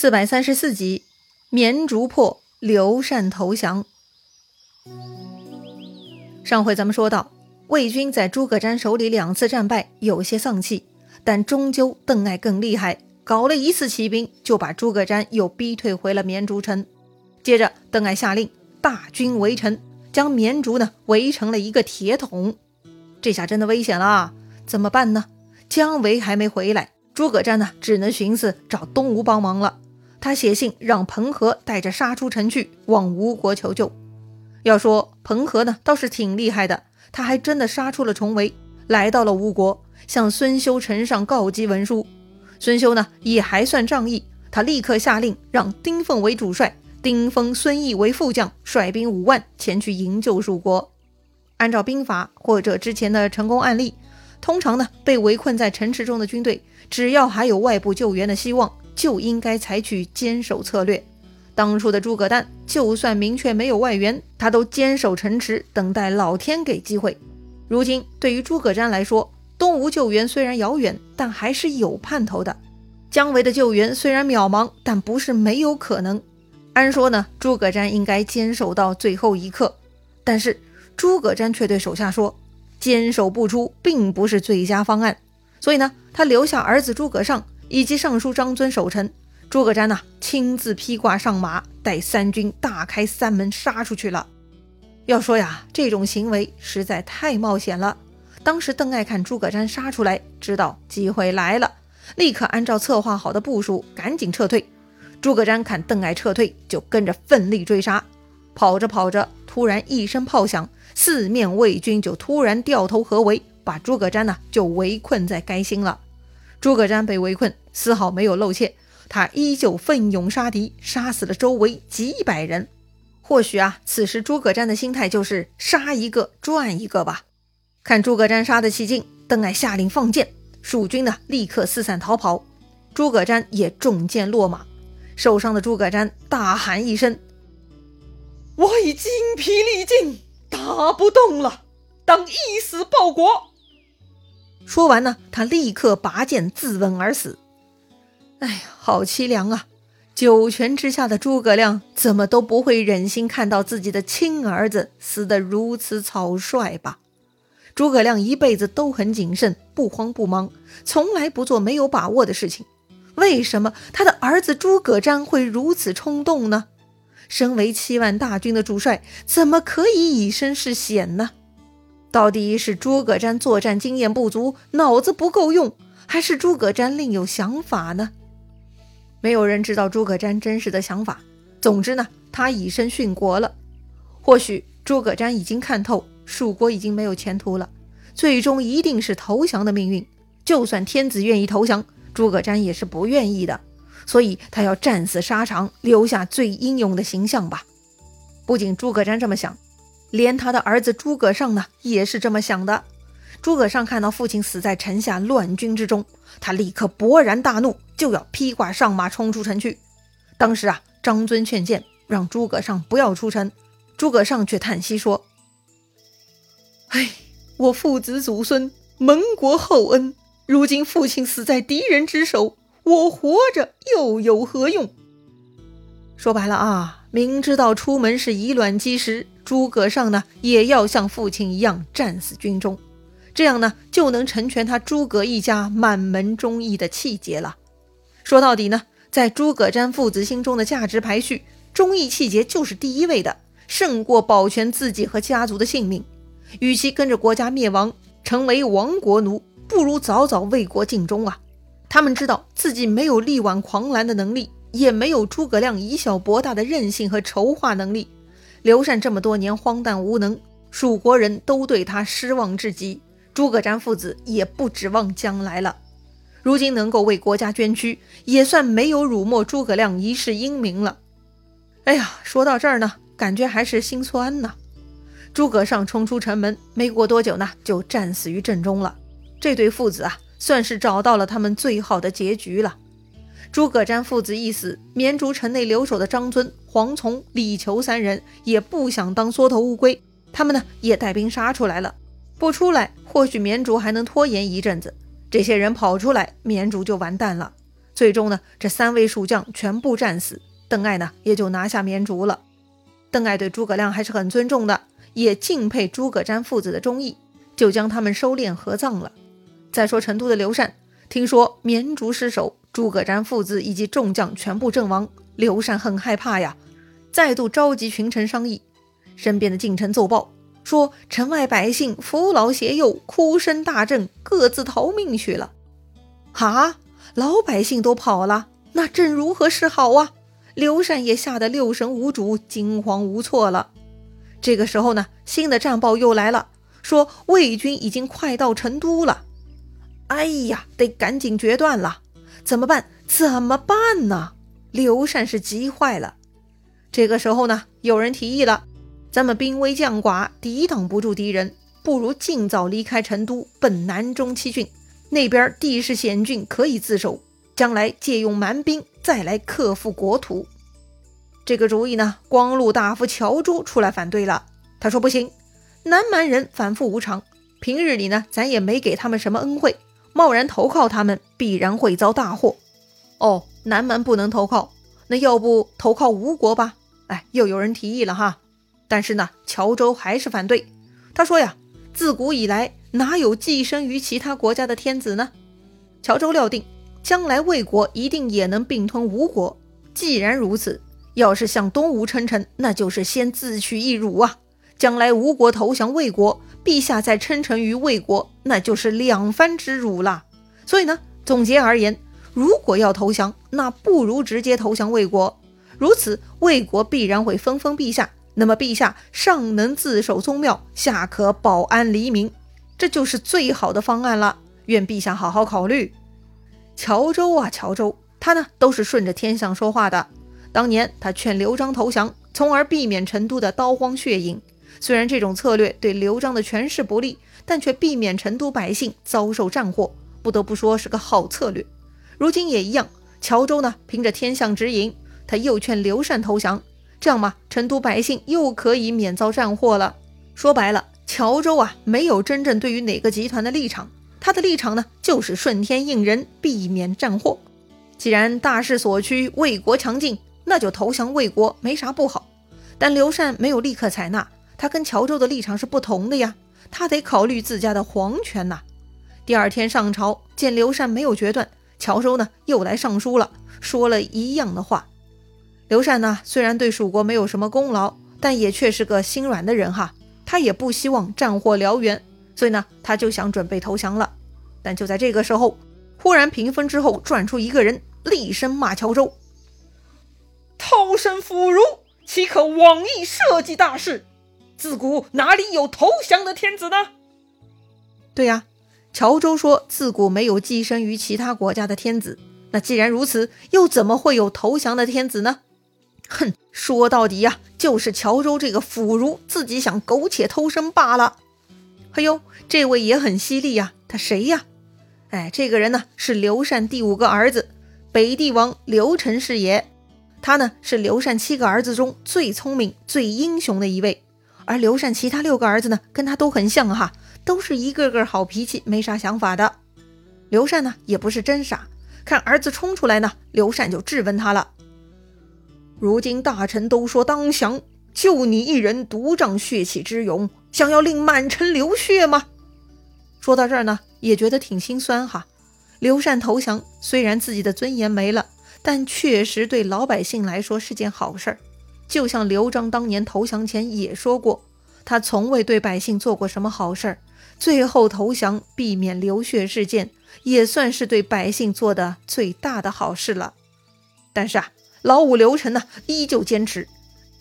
四百三十四集，绵竹破，刘禅投降。上回咱们说到，魏军在诸葛瞻手里两次战败，有些丧气，但终究邓艾更厉害，搞了一次骑兵就把诸葛瞻又逼退回了绵竹城。接着，邓艾下令大军围城，将绵竹呢围成了一个铁桶。这下真的危险了，怎么办呢？姜维还没回来。诸葛瞻呢，只能寻思找东吴帮忙了。他写信让彭和带着杀出城去，往吴国求救。要说彭和呢，倒是挺厉害的，他还真的杀出了重围，来到了吴国，向孙修呈上告急文书。孙修呢，也还算仗义，他立刻下令让丁奉为主帅，丁封孙毅为副将，率兵五万前去营救蜀国。按照兵法或者之前的成功案例。通常呢，被围困在城池中的军队，只要还有外部救援的希望，就应该采取坚守策略。当初的诸葛诞，就算明确没有外援，他都坚守城池，等待老天给机会。如今对于诸葛瞻来说，东吴救援虽然遥远，但还是有盼头的。姜维的救援虽然渺茫，但不是没有可能。按说呢，诸葛瞻应该坚守到最后一刻，但是诸葛瞻却对手下说。坚守不出，并不是最佳方案，所以呢，他留下儿子诸葛尚以及尚书张遵守城。诸葛瞻呢，亲自披挂上马，带三军大开三门杀出去了。要说呀，这种行为实在太冒险了。当时邓艾看诸葛瞻杀出来，知道机会来了，立刻按照策划好的部署，赶紧撤退。诸葛瞻看邓艾撤退，就跟着奋力追杀。跑着跑着，突然一声炮响。四面魏军就突然掉头合围，把诸葛瞻呢就围困在该心了。诸葛瞻被围困，丝毫没有露怯，他依旧奋勇杀敌，杀死了周围几百人。或许啊，此时诸葛瞻的心态就是杀一个赚一个吧。看诸葛瞻杀得起劲，邓艾下令放箭，蜀军呢立刻四散逃跑，诸葛瞻也中箭落马。受伤的诸葛瞻大喊一声：“我已精疲力尽。”打不动了，当一死报国。说完呢，他立刻拔剑自刎而死。哎呀，好凄凉啊！九泉之下的诸葛亮怎么都不会忍心看到自己的亲儿子死得如此草率吧？诸葛亮一辈子都很谨慎，不慌不忙，从来不做没有把握的事情。为什么他的儿子诸葛瞻会如此冲动呢？身为七万大军的主帅，怎么可以以身试险呢？到底是诸葛瞻作战经验不足，脑子不够用，还是诸葛瞻另有想法呢？没有人知道诸葛瞻真实的想法。总之呢，他以身殉国了。或许诸葛瞻已经看透，蜀国已经没有前途了，最终一定是投降的命运。就算天子愿意投降，诸葛瞻也是不愿意的。所以他要战死沙场，留下最英勇的形象吧。不仅诸葛瞻这么想，连他的儿子诸葛尚呢，也是这么想的。诸葛尚看到父亲死在城下乱军之中，他立刻勃然大怒，就要披挂上马冲出城去。当时啊，张尊劝谏，让诸葛尚不要出城。诸葛尚却叹息说：“哎，我父子祖孙蒙国厚恩，如今父亲死在敌人之手。”我活着又有何用？说白了啊，明知道出门是以卵击石，诸葛尚呢也要像父亲一样战死军中，这样呢就能成全他诸葛一家满门忠义的气节了。说到底呢，在诸葛瞻父子心中的价值排序，忠义气节就是第一位的，胜过保全自己和家族的性命。与其跟着国家灭亡，成为亡国奴，不如早早为国尽忠啊！他们知道自己没有力挽狂澜的能力，也没有诸葛亮以小博大的韧性和筹划能力。刘禅这么多年荒诞无能，蜀国人都对他失望至极。诸葛瞻父子也不指望将来了。如今能够为国家捐躯，也算没有辱没诸葛亮一世英名了。哎呀，说到这儿呢，感觉还是心酸呐。诸葛尚冲出城门，没过多久呢，就战死于阵中了。这对父子啊。算是找到了他们最好的结局了。诸葛瞻父子一死，绵竹城内留守的张尊、黄从、李求三人也不想当缩头乌龟，他们呢也带兵杀出来了。不出来，或许绵竹还能拖延一阵子；这些人跑出来，绵竹就完蛋了。最终呢，这三位蜀将全部战死，邓艾呢也就拿下绵竹了。邓艾对诸葛亮还是很尊重的，也敬佩诸葛瞻父子的忠义，就将他们收敛合葬了。再说成都的刘禅，听说绵竹失守，诸葛瞻父子以及众将全部阵亡，刘禅很害怕呀，再度召集群臣商议。身边的近臣奏报说，城外百姓扶老携幼，哭声大震，各自逃命去了。哈，老百姓都跑了，那朕如何是好啊？刘禅也吓得六神无主，惊慌无措了。这个时候呢，新的战报又来了，说魏军已经快到成都了。哎呀，得赶紧决断了！怎么办？怎么办呢？刘禅是急坏了。这个时候呢，有人提议了：咱们兵微将寡，抵挡不住敌人，不如尽早离开成都，奔南中七郡。那边地势险峻，可以自守，将来借用蛮兵，再来克复国土。这个主意呢，光禄大夫乔珠出来反对了。他说：“不行，南蛮人反复无常，平日里呢，咱也没给他们什么恩惠。”贸然投靠他们，必然会遭大祸。哦，南蛮不能投靠，那要不投靠吴国吧？哎，又有人提议了哈。但是呢，乔州还是反对。他说呀，自古以来哪有寄生于其他国家的天子呢？乔州料定，将来魏国一定也能并吞吴国。既然如此，要是向东吴称臣，那就是先自取一辱啊。将来吴国投降魏国。陛下再称臣于魏国，那就是两番之辱啦。所以呢，总结而言，如果要投降，那不如直接投降魏国。如此，魏国必然会分封陛下。那么，陛下上能自守宗庙，下可保安黎民，这就是最好的方案了。愿陛下好好考虑。乔州啊，乔州，他呢都是顺着天象说话的。当年他劝刘璋投降，从而避免成都的刀荒血影。虽然这种策略对刘璋的权势不利，但却避免成都百姓遭受战祸，不得不说是个好策略。如今也一样，乔州呢凭着天象指引，他又劝刘禅投降，这样嘛，成都百姓又可以免遭战祸了。说白了，乔州啊没有真正对于哪个集团的立场，他的立场呢就是顺天应人，避免战祸。既然大势所趋，魏国强劲，那就投降魏国没啥不好。但刘禅没有立刻采纳。他跟乔州的立场是不同的呀，他得考虑自家的皇权呐。第二天上朝见刘禅没有决断，乔州呢又来上书了，说了一样的话。刘禅呢虽然对蜀国没有什么功劳，但也确是个心软的人哈，他也不希望战火燎原，所以呢他就想准备投降了。但就在这个时候，忽然屏风之后转出一个人，厉声骂乔州：“偷生腐儒，岂可妄议社稷大事？”自古哪里有投降的天子呢？对呀，乔州说自古没有寄生于其他国家的天子。那既然如此，又怎么会有投降的天子呢？哼，说到底呀，就是乔州这个腐儒自己想苟且偷生罢了。哎呦，这位也很犀利呀，他谁呀？哎，这个人呢是刘禅第五个儿子，北帝王刘承是也。他呢是刘禅七个儿子中最聪明、最英雄的一位。而刘禅其他六个儿子呢，跟他都很像哈，都是一个个好脾气，没啥想法的。刘禅呢，也不是真傻，看儿子冲出来呢，刘禅就质问他了：“如今大臣都说当降，就你一人独仗血气之勇，想要令满城流血吗？”说到这儿呢，也觉得挺心酸哈。刘禅投降，虽然自己的尊严没了，但确实对老百姓来说是件好事儿。就像刘璋当年投降前也说过，他从未对百姓做过什么好事儿，最后投降，避免流血事件，也算是对百姓做的最大的好事了。但是啊，老五刘晨呢，依旧坚持，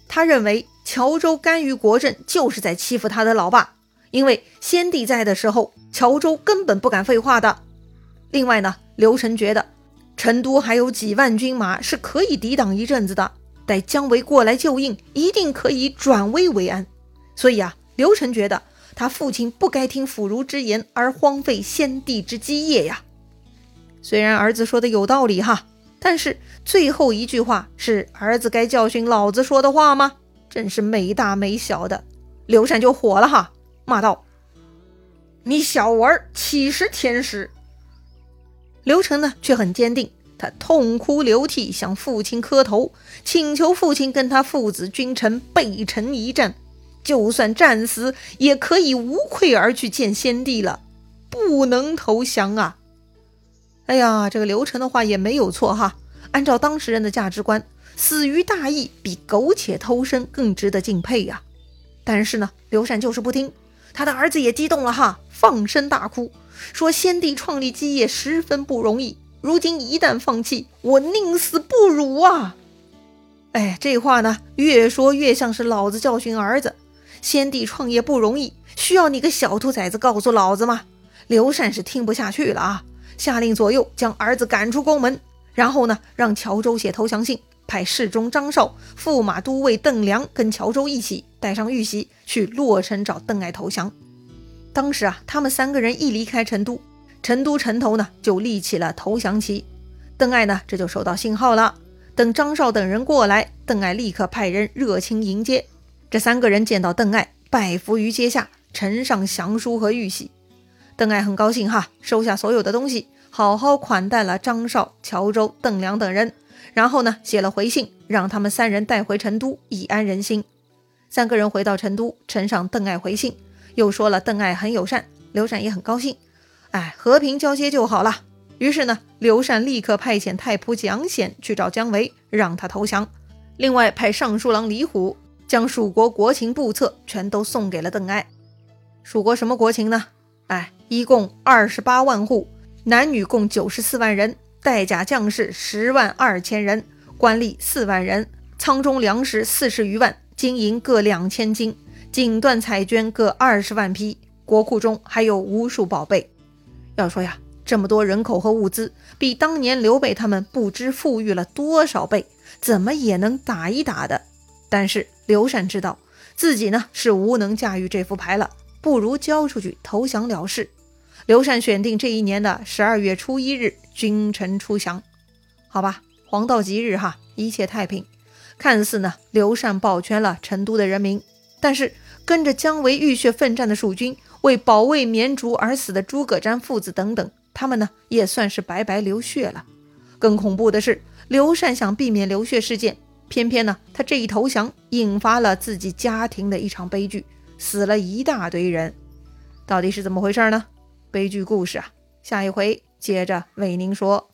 他认为乔州干预国政就是在欺负他的老爸，因为先帝在的时候，乔州根本不敢废话的。另外呢，刘晨觉得成都还有几万军马是可以抵挡一阵子的。待姜维过来救应，一定可以转危为安。所以啊，刘晨觉得他父亲不该听腐儒之言而荒废先帝之基业呀。虽然儿子说的有道理哈，但是最后一句话是儿子该教训老子说的话吗？真是没大没小的。刘禅就火了哈，骂道：“你小儿岂是天使？”刘成呢却很坚定，他痛哭流涕，向父亲磕头，请求父亲跟他父子君臣背城一战，就算战死，也可以无愧而去见先帝了，不能投降啊！哎呀，这个刘禅的话也没有错哈。按照当时人的价值观，死于大义比苟且偷生更值得敬佩呀。但是呢，刘禅就是不听，他的儿子也激动了哈，放声大哭，说先帝创立基业十分不容易。如今一旦放弃，我宁死不辱啊！哎，这话呢，越说越像是老子教训儿子。先帝创业不容易，需要你个小兔崽子告诉老子吗？刘禅是听不下去了啊，下令左右将儿子赶出宫门，然后呢，让乔州写投降信，派侍中张绍、驸马都尉邓良跟乔州一起带上玉玺去洛城找邓艾投降。当时啊，他们三个人一离开成都。成都城头呢，就立起了投降旗。邓艾呢，这就收到信号了。等张绍等人过来，邓艾立刻派人热情迎接。这三个人见到邓艾，拜伏于阶下，呈上降书和玉玺。邓艾很高兴哈，收下所有的东西，好好款待了张绍、乔州、邓良等人。然后呢，写了回信，让他们三人带回成都，以安人心。三个人回到成都，呈上邓艾回信，又说了邓艾很友善，刘禅也很高兴。哎，和平交接就好了。于是呢，刘禅立刻派遣太仆蒋显去找姜维，让他投降。另外派尚书郎李虎将蜀国国情簿册全都送给了邓艾。蜀国什么国情呢？哎，一共二十八万户，男女共九十四万人，带甲将士十万二千人，官吏四万人，仓中粮食四十余万，金银各两千斤，锦缎彩绢各二十万匹。国库中还有无数宝贝。要说呀，这么多人口和物资，比当年刘备他们不知富裕了多少倍，怎么也能打一打的。但是刘禅知道自己呢是无能驾驭这副牌了，不如交出去投降了事。刘禅选定这一年的十二月初一日，君臣出降。好吧，黄道吉日哈，一切太平。看似呢，刘禅保全了成都的人民，但是跟着姜维浴血奋战的蜀军。为保卫绵竹而死的诸葛瞻父子等等，他们呢也算是白白流血了。更恐怖的是，刘禅想避免流血事件，偏偏呢他这一投降，引发了自己家庭的一场悲剧，死了一大堆人。到底是怎么回事呢？悲剧故事啊，下一回接着为您说。